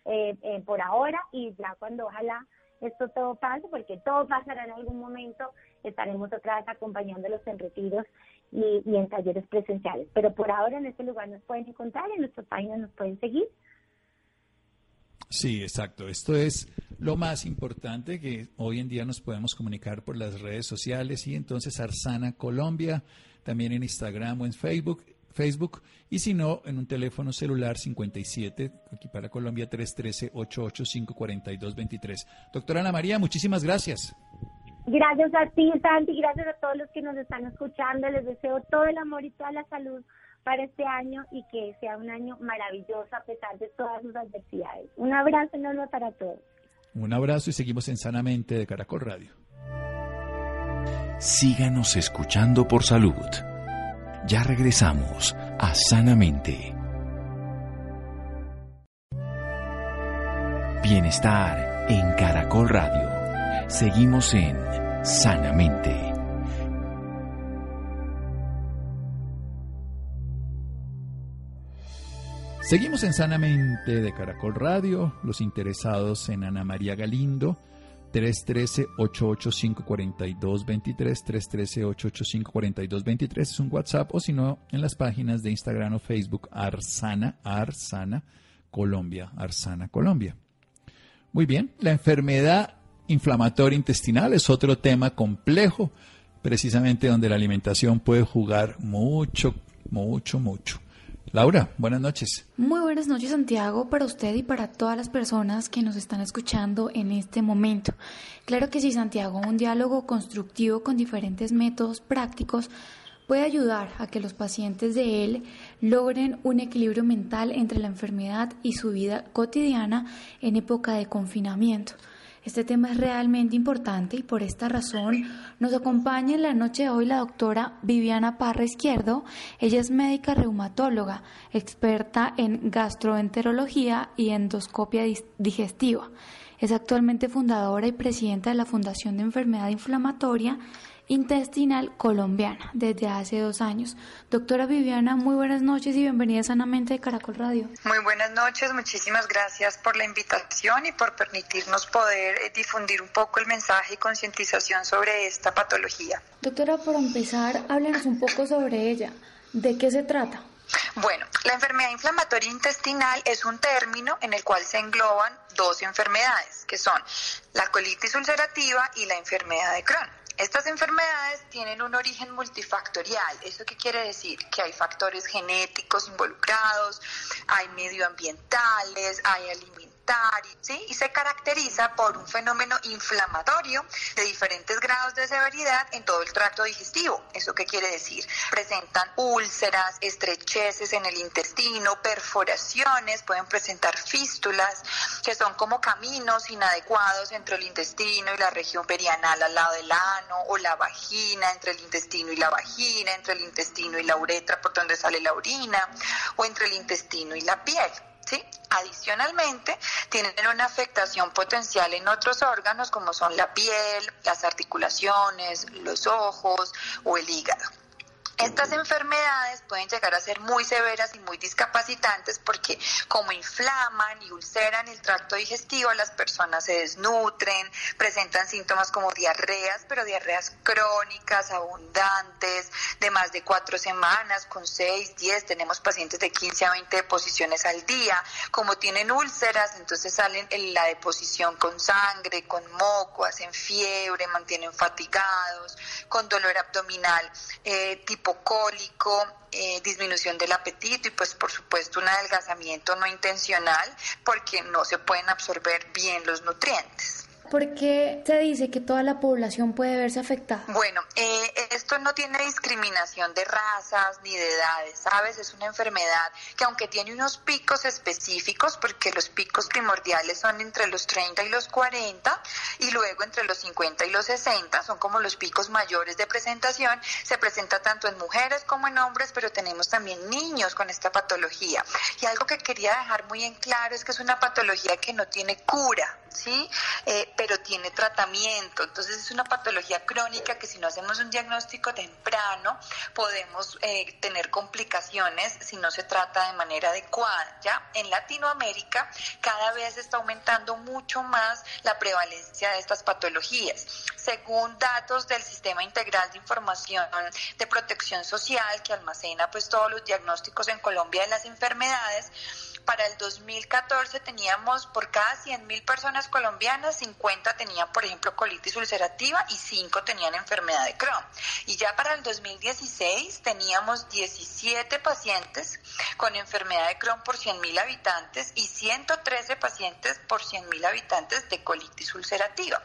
eh, eh, por ahora y ya cuando ojalá esto todo pase, porque todo pasará en algún momento, estaremos otra vez acompañándolos en retiros y, y en talleres presenciales. Pero por ahora en este lugar nos pueden encontrar, en nuestra página nos pueden seguir. Sí, exacto. Esto es lo más importante que hoy en día nos podemos comunicar por las redes sociales y entonces Arsana Colombia, también en Instagram o en Facebook Facebook y si no, en un teléfono celular 57, aquí para Colombia 313-885-4223. Doctora Ana María, muchísimas gracias. Gracias a ti, Santi, gracias a todos los que nos están escuchando. Les deseo todo el amor y toda la salud para este año y que sea un año maravilloso a pesar de todas sus adversidades. Un abrazo enorme para todos. Un abrazo y seguimos en Sanamente de Caracol Radio. Síganos escuchando por salud. Ya regresamos a Sanamente. Bienestar en Caracol Radio. Seguimos en Sanamente. Seguimos en Sanamente de Caracol Radio. Los interesados en Ana María Galindo 313-885-4223, 313-885-4223 es un WhatsApp o si no en las páginas de Instagram o Facebook Arsana, Arsana Colombia, Arsana Colombia. Muy bien, la enfermedad inflamatoria intestinal es otro tema complejo, precisamente donde la alimentación puede jugar mucho, mucho, mucho. Laura, buenas noches. Muy buenas noches Santiago para usted y para todas las personas que nos están escuchando en este momento. Claro que sí Santiago, un diálogo constructivo con diferentes métodos prácticos puede ayudar a que los pacientes de él logren un equilibrio mental entre la enfermedad y su vida cotidiana en época de confinamiento. Este tema es realmente importante y por esta razón nos acompaña en la noche de hoy la doctora Viviana Parra Izquierdo. Ella es médica reumatóloga, experta en gastroenterología y endoscopia digestiva. Es actualmente fundadora y presidenta de la Fundación de Enfermedad Inflamatoria intestinal colombiana desde hace dos años. Doctora Viviana, muy buenas noches y bienvenida sanamente de Caracol Radio. Muy buenas noches, muchísimas gracias por la invitación y por permitirnos poder eh, difundir un poco el mensaje y concientización sobre esta patología. Doctora, por empezar, háblenos un poco sobre ella. ¿De qué se trata? Bueno, la enfermedad inflamatoria intestinal es un término en el cual se engloban dos enfermedades, que son la colitis ulcerativa y la enfermedad de Crohn. Estas enfermedades tienen un origen multifactorial. ¿Eso qué quiere decir? Que hay factores genéticos involucrados, hay medioambientales, hay alimentarios y se caracteriza por un fenómeno inflamatorio de diferentes grados de severidad en todo el tracto digestivo. ¿Eso qué quiere decir? Presentan úlceras, estrecheces en el intestino, perforaciones, pueden presentar fístulas, que son como caminos inadecuados entre el intestino y la región perianal al lado del ano, o la vagina, entre el intestino y la vagina, entre el intestino y la uretra por donde sale la orina, o entre el intestino y la piel. ¿Sí? Adicionalmente, tienen una afectación potencial en otros órganos como son la piel, las articulaciones, los ojos o el hígado. Estas enfermedades pueden llegar a ser muy severas y muy discapacitantes porque como inflaman y ulceran el tracto digestivo, las personas se desnutren, presentan síntomas como diarreas, pero diarreas crónicas, abundantes, de más de cuatro semanas, con seis, diez, tenemos pacientes de 15 a 20 deposiciones al día. Como tienen úlceras, entonces salen en la deposición con sangre, con moco, hacen fiebre, mantienen fatigados, con dolor abdominal eh, tipo cólico, eh, disminución del apetito y pues por supuesto un adelgazamiento no intencional porque no se pueden absorber bien los nutrientes. ¿Por qué se dice que toda la población puede verse afectada? Bueno, eh, esto no tiene discriminación de razas ni de edades, ¿sabes? Es una enfermedad que aunque tiene unos picos específicos, porque los picos primordiales son entre los 30 y los 40 y luego entre los 50 y los 60, son como los picos mayores de presentación, se presenta tanto en mujeres como en hombres, pero tenemos también niños con esta patología. Y algo que quería dejar muy en claro es que es una patología que no tiene cura, ¿sí? Eh, pero tiene tratamiento. Entonces es una patología crónica que si no hacemos un diagnóstico temprano podemos eh, tener complicaciones si no se trata de manera adecuada. ¿ya? En Latinoamérica cada vez está aumentando mucho más la prevalencia de estas patologías. Según datos del Sistema Integral de Información de Protección Social que almacena pues todos los diagnósticos en Colombia de las enfermedades, para el 2014 teníamos por cada 100.000 personas colombianas, 50 tenían, por ejemplo, colitis ulcerativa y 5 tenían enfermedad de Crohn. Y ya para el 2016 teníamos 17 pacientes con enfermedad de Crohn por 100.000 habitantes y 113 pacientes por 100.000 habitantes de colitis ulcerativa.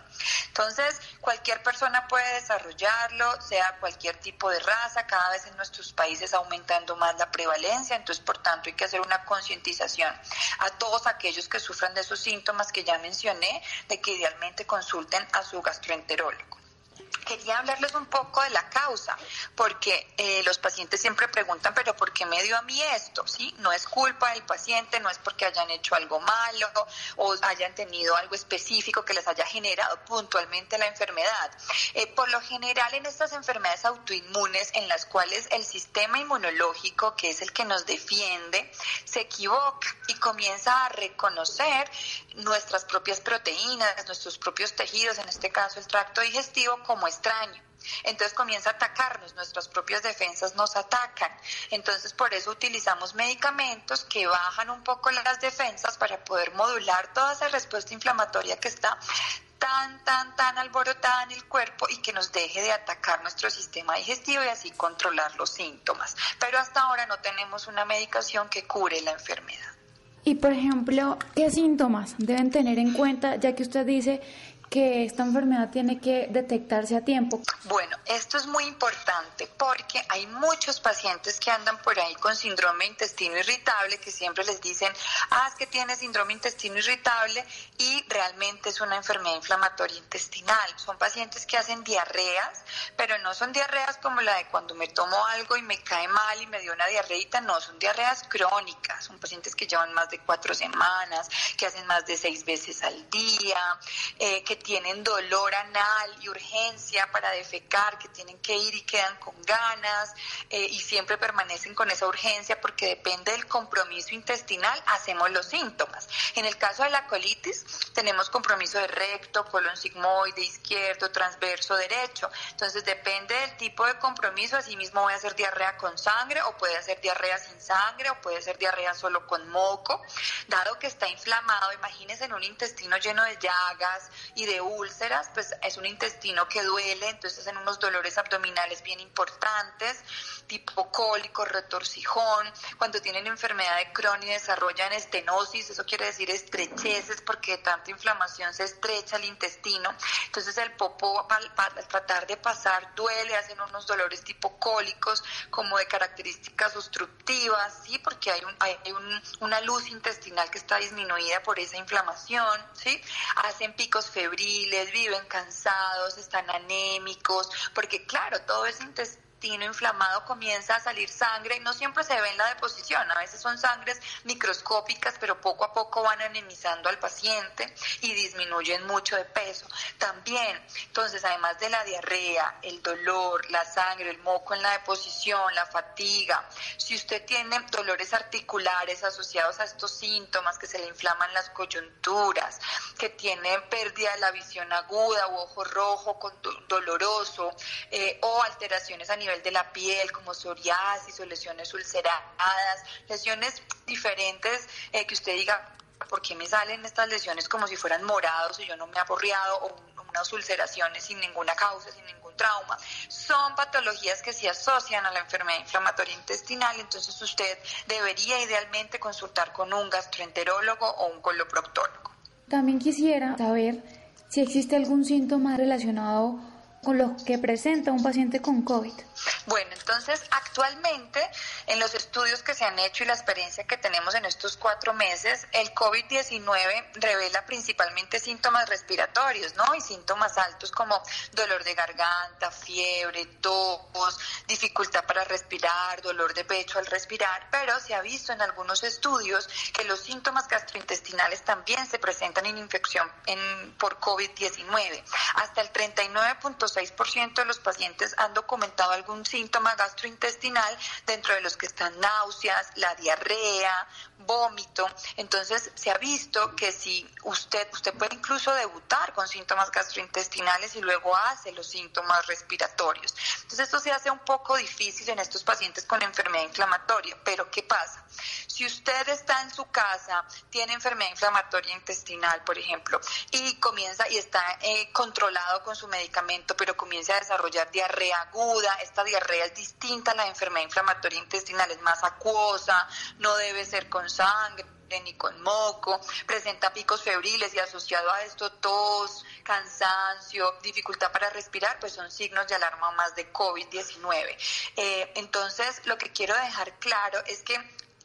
Entonces, cualquier persona puede desarrollarlo, sea cualquier tipo de raza, cada vez en nuestros países aumentando más la prevalencia, entonces, por tanto, hay que hacer una concientización a todos aquellos que sufran de esos síntomas que ya mencioné, de que idealmente consulten a su gastroenterólogo. Quería hablarles un poco de la causa, porque eh, los pacientes siempre preguntan, pero ¿por qué me dio a mí esto? ¿Sí? No es culpa del paciente, no es porque hayan hecho algo malo o hayan tenido algo específico que les haya generado puntualmente la enfermedad. Eh, por lo general, en estas enfermedades autoinmunes en las cuales el sistema inmunológico, que es el que nos defiende, se equivoca y comienza a reconocer nuestras propias proteínas, nuestros propios tejidos, en este caso el tracto digestivo, como extraño. Entonces comienza a atacarnos, nuestras propias defensas nos atacan. Entonces por eso utilizamos medicamentos que bajan un poco las defensas para poder modular toda esa respuesta inflamatoria que está tan, tan, tan alborotada en el cuerpo y que nos deje de atacar nuestro sistema digestivo y así controlar los síntomas. Pero hasta ahora no tenemos una medicación que cure la enfermedad. Y por ejemplo, ¿qué síntomas deben tener en cuenta, ya que usted dice que esta enfermedad tiene que detectarse a tiempo? Bueno, esto es muy importante porque hay muchos pacientes que andan por ahí con síndrome de intestino irritable que siempre les dicen, ah, es que tiene síndrome de intestino irritable y realmente es una enfermedad inflamatoria intestinal. Son pacientes que hacen diarreas, pero no son diarreas como la de cuando me tomo algo y me cae mal y me dio una diarreita, no, son diarreas crónicas, son pacientes que llevan más de cuatro semanas, que hacen más de seis veces al día, eh, que tienen dolor anal y urgencia para defecar, que tienen que ir y quedan con ganas eh, y siempre permanecen con esa urgencia porque depende del compromiso intestinal, hacemos los síntomas. En el caso de la colitis, tenemos compromiso de recto, colon sigmoide, izquierdo, transverso, derecho. Entonces depende del tipo de compromiso, asimismo voy a hacer diarrea con sangre o puede hacer diarrea sin sangre o puede ser diarrea solo con moco. Dado que está inflamado, imagínense en un intestino lleno de llagas y de úlceras, pues es un intestino que duele, entonces hacen unos dolores abdominales bien importantes, tipo cólico, retorcijón, cuando tienen enfermedad de Crohn y desarrollan estenosis, eso quiere decir estrecheces porque de tanta inflamación se estrecha el intestino, entonces el popo al, tratar de pasar duele, hacen unos dolores tipo cólicos como de características obstructivas, sí, porque hay, un, hay una luz intestinal que está disminuida por esa inflamación, sí, hacen picos febriles viven cansados, están anémicos, porque claro, todo ese intestino inflamado comienza a salir sangre y no siempre se ve en la deposición, a veces son sangres microscópicas, pero poco a poco van anemizando al paciente y disminuyen mucho de peso. También, entonces, además de la diarrea, el dolor, la sangre, el moco en la deposición, la fatiga, si usted tiene dolores articulares asociados a estos síntomas, que se le inflaman las coyunturas, que tiene pérdida de la visión aguda o ojo rojo con doloroso eh, o alteraciones a nivel de la piel, como psoriasis o lesiones ulceradas, lesiones diferentes eh, que usted diga, ¿por qué me salen estas lesiones como si fueran morados y yo no me he aporreado o unas ulceraciones sin ninguna causa, sin ningún trauma? Son patologías que se asocian a la enfermedad inflamatoria intestinal, entonces usted debería idealmente consultar con un gastroenterólogo o un coloproctólogo. También quisiera saber si existe algún síntoma relacionado con lo que presenta un paciente con COVID. Bueno, entonces actualmente en los estudios que se han hecho y la experiencia que tenemos en estos cuatro meses, el COVID-19 revela principalmente síntomas respiratorios, ¿no? Y síntomas altos como dolor de garganta, fiebre, tos, dificultad para respirar, dolor de pecho al respirar, pero se ha visto en algunos estudios que los síntomas gastrointestinales también se presentan en infección en, por COVID-19. Hasta el 39.6% de los pacientes han documentado algún síntoma gastrointestinal, dentro de los que están náuseas, la diarrea, vómito. Entonces se ha visto que si usted, usted puede incluso debutar con síntomas gastrointestinales y luego hace los síntomas respiratorios. Entonces esto se hace un poco difícil en estos pacientes con enfermedad inflamatoria. Pero ¿qué pasa? Si usted está en su casa, tiene enfermedad inflamatoria intestinal, por ejemplo, y comienza y está eh, controlado con su medicamento, pero comienza a desarrollar diarrea aguda, esta diarrea es distinta a la enfermedad inflamatoria intestinal, es más acuosa, no debe ser con sangre ni con moco, presenta picos febriles y asociado a esto tos, cansancio, dificultad para respirar, pues son signos de alarma más de COVID-19. Eh, entonces, lo que quiero dejar claro es que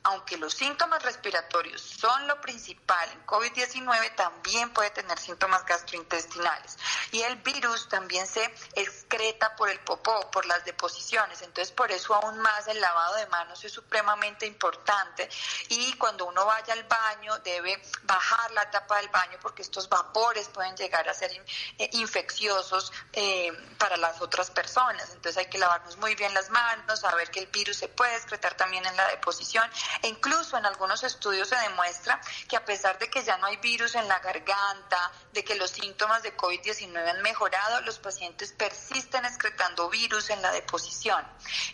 aunque los síntomas respiratorios son lo principal en COVID-19, también puede tener síntomas gastrointestinales. Y el virus también se excreta por el popó, por las deposiciones. Entonces, por eso aún más el lavado de manos es supremamente importante. Y cuando uno vaya al baño, debe bajar la tapa del baño porque estos vapores pueden llegar a ser eh, infecciosos eh, para las otras personas. Entonces, hay que lavarnos muy bien las manos, saber que el virus se puede excretar también en la deposición e incluso en algunos estudios se demuestra que a pesar de que ya no hay virus en la garganta, de que los síntomas de COVID-19 han mejorado, los pacientes persisten excretando virus en la deposición.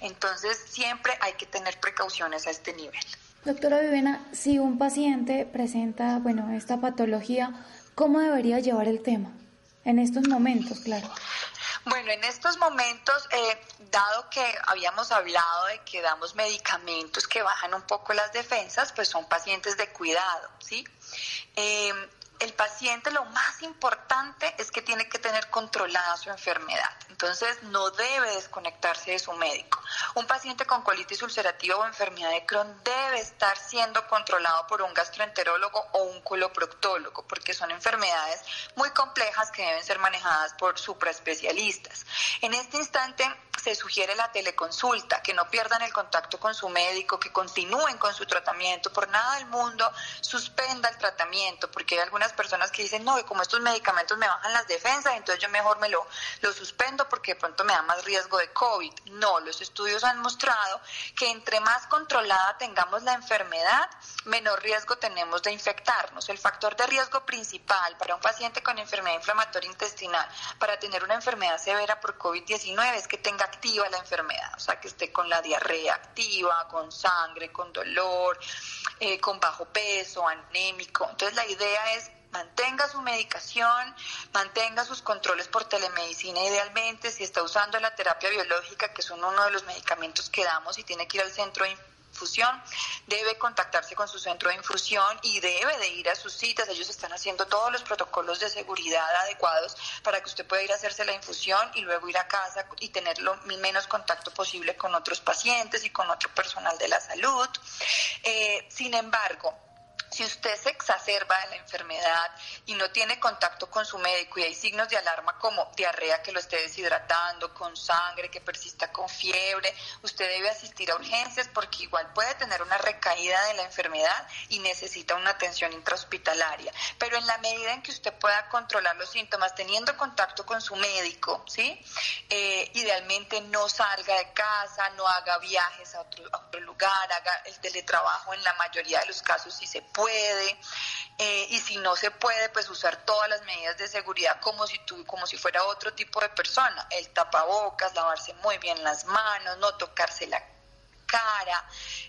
Entonces siempre hay que tener precauciones a este nivel. Doctora Vivena, si un paciente presenta, bueno, esta patología, ¿cómo debería llevar el tema? En estos momentos, claro. Bueno, en estos momentos, eh, dado que habíamos hablado de que damos medicamentos que bajan un poco las defensas, pues son pacientes de cuidado, ¿sí? Eh, el paciente lo más importante es que tiene que tener controlada su enfermedad. Entonces no debe desconectarse de su médico. Un paciente con colitis ulcerativa o enfermedad de Crohn debe estar siendo controlado por un gastroenterólogo o un coloproctólogo porque son enfermedades muy complejas que deben ser manejadas por supraespecialistas. En este instante se sugiere la teleconsulta, que no pierdan el contacto con su médico, que continúen con su tratamiento. Por nada del mundo suspenda el tratamiento, porque hay algunas personas que dicen, no, que como estos medicamentos me bajan las defensas, entonces yo mejor me lo, lo suspendo porque de pronto me da más riesgo de COVID. No, los estudios han mostrado que entre más controlada tengamos la enfermedad, menor riesgo tenemos de infectarnos. El factor de riesgo principal para un paciente con enfermedad inflamatoria intestinal, para tener una enfermedad severa por COVID-19, es que tenga activa la enfermedad, o sea, que esté con la diarrea activa, con sangre, con dolor, eh, con bajo peso, anémico. Entonces la idea es mantenga su medicación, mantenga sus controles por telemedicina idealmente, si está usando la terapia biológica, que son uno de los medicamentos que damos y tiene que ir al centro de infusión, debe contactarse con su centro de infusión y debe de ir a sus citas. Ellos están haciendo todos los protocolos de seguridad adecuados para que usted pueda ir a hacerse la infusión y luego ir a casa y tener lo menos contacto posible con otros pacientes y con otro personal de la salud. Eh, sin embargo, si usted se exacerba de la enfermedad y no tiene contacto con su médico y hay signos de alarma como diarrea que lo esté deshidratando, con sangre, que persista con fiebre, usted debe asistir a urgencias porque igual puede tener una recaída de la enfermedad y necesita una atención intrahospitalaria. Pero en la medida en que usted pueda controlar los síntomas teniendo contacto con su médico, ¿sí? Eh, idealmente no salga de casa, no haga viajes a otro, lugar, haga el teletrabajo en la mayoría de los casos si se puede, eh, y si no se puede, pues usar todas las medidas de seguridad como si tú, como si fuera otro tipo de persona, el tapabocas, lavarse muy bien las manos, no tocarse la cara,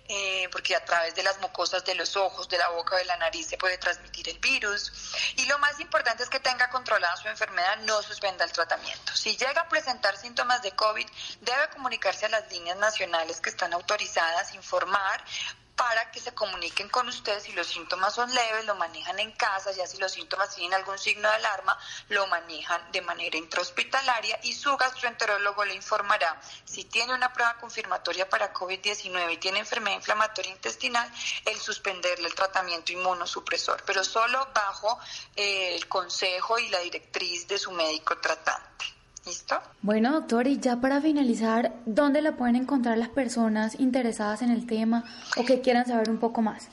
eh, porque a través de las mucosas de los ojos, de la boca de la nariz se puede transmitir el virus. Y lo más importante es que tenga controlada su enfermedad, no suspenda el tratamiento. Si llega a presentar síntomas de COVID, debe comunicarse a las líneas nacionales que están autorizadas, informar para que se comuniquen con ustedes si los síntomas son leves, lo manejan en casa, ya si los síntomas tienen algún signo de alarma, lo manejan de manera intrahospitalaria y su gastroenterólogo le informará si tiene una prueba confirmatoria para COVID-19 y tiene enfermedad inflamatoria intestinal, el suspenderle el tratamiento inmunosupresor, pero solo bajo eh, el consejo y la directriz de su médico tratante. ¿Listo? Bueno, doctor, y ya para finalizar, ¿dónde la pueden encontrar las personas interesadas en el tema o que quieran saber un poco más?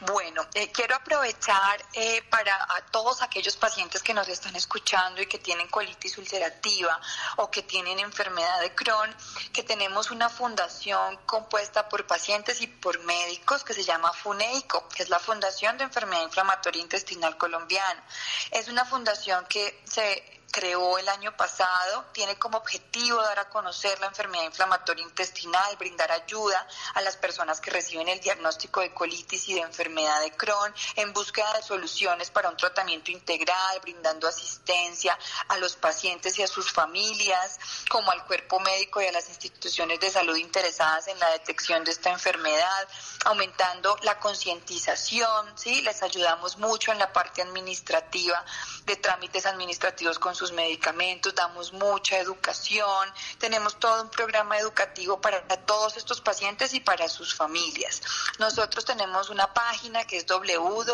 Bueno, eh, quiero aprovechar eh, para a todos aquellos pacientes que nos están escuchando y que tienen colitis ulcerativa o que tienen enfermedad de Crohn, que tenemos una fundación compuesta por pacientes y por médicos que se llama FUNEICO, que es la Fundación de Enfermedad Inflamatoria Intestinal Colombiana. Es una fundación que se creó el año pasado, tiene como objetivo dar a conocer la enfermedad inflamatoria intestinal, brindar ayuda a las personas que reciben el diagnóstico de colitis y de enfermedad de Crohn en búsqueda de soluciones para un tratamiento integral, brindando asistencia a los pacientes y a sus familias, como al cuerpo médico y a las instituciones de salud interesadas en la detección de esta enfermedad, aumentando la concientización, ¿sí? Les ayudamos mucho en la parte administrativa de trámites administrativos con sus medicamentos, damos mucha educación, tenemos todo un programa educativo para todos estos pacientes y para sus familias. Nosotros tenemos una página que es www.funeico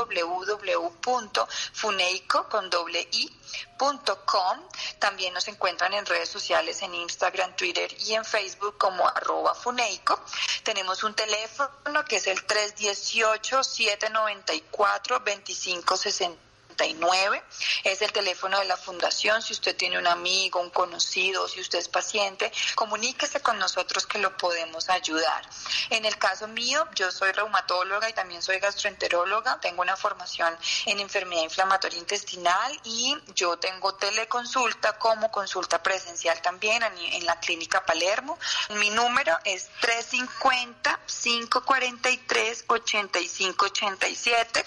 con doble i También nos encuentran en redes sociales, en Instagram, Twitter y en Facebook como arroba Funeico. Tenemos un teléfono que es el 318-794-2560 es el teléfono de la fundación. Si usted tiene un amigo, un conocido, si usted es paciente, comuníquese con nosotros que lo podemos ayudar. En el caso mío, yo soy reumatóloga y también soy gastroenteróloga. Tengo una formación en enfermedad inflamatoria intestinal y yo tengo teleconsulta como consulta presencial también en la clínica Palermo. Mi número es 350-543-8587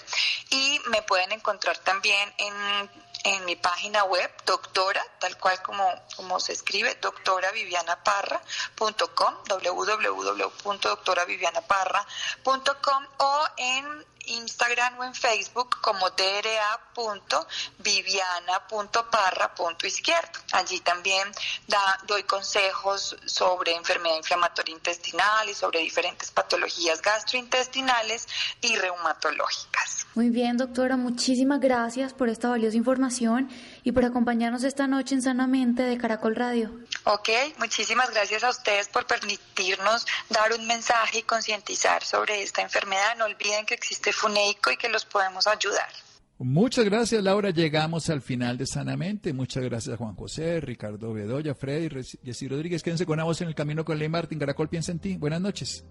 y me pueden encontrar también también en, en mi página web, doctora, tal cual como, como se escribe, doctoravivianaparra.com, www.doctoravivianaparra.com o en Instagram o en Facebook como dra.viviana.parra.izquierdo. Allí también da, doy consejos sobre enfermedad inflamatoria intestinal y sobre diferentes patologías gastrointestinales y reumatológicas. Muy bien, doctora, muchísimas gracias por esta valiosa información y por acompañarnos esta noche en Sanamente de Caracol Radio. Ok, muchísimas gracias a ustedes por permitirnos dar un mensaje y concientizar sobre esta enfermedad. No olviden que existe Funeico y que los podemos ayudar. Muchas gracias, Laura. Llegamos al final de Sanamente. Muchas gracias a Juan José, Ricardo Bedoya, Freddy, Jessy Rodríguez. Quédense con la voz en el camino con Ley Martín. Caracol piensa en ti. Buenas noches.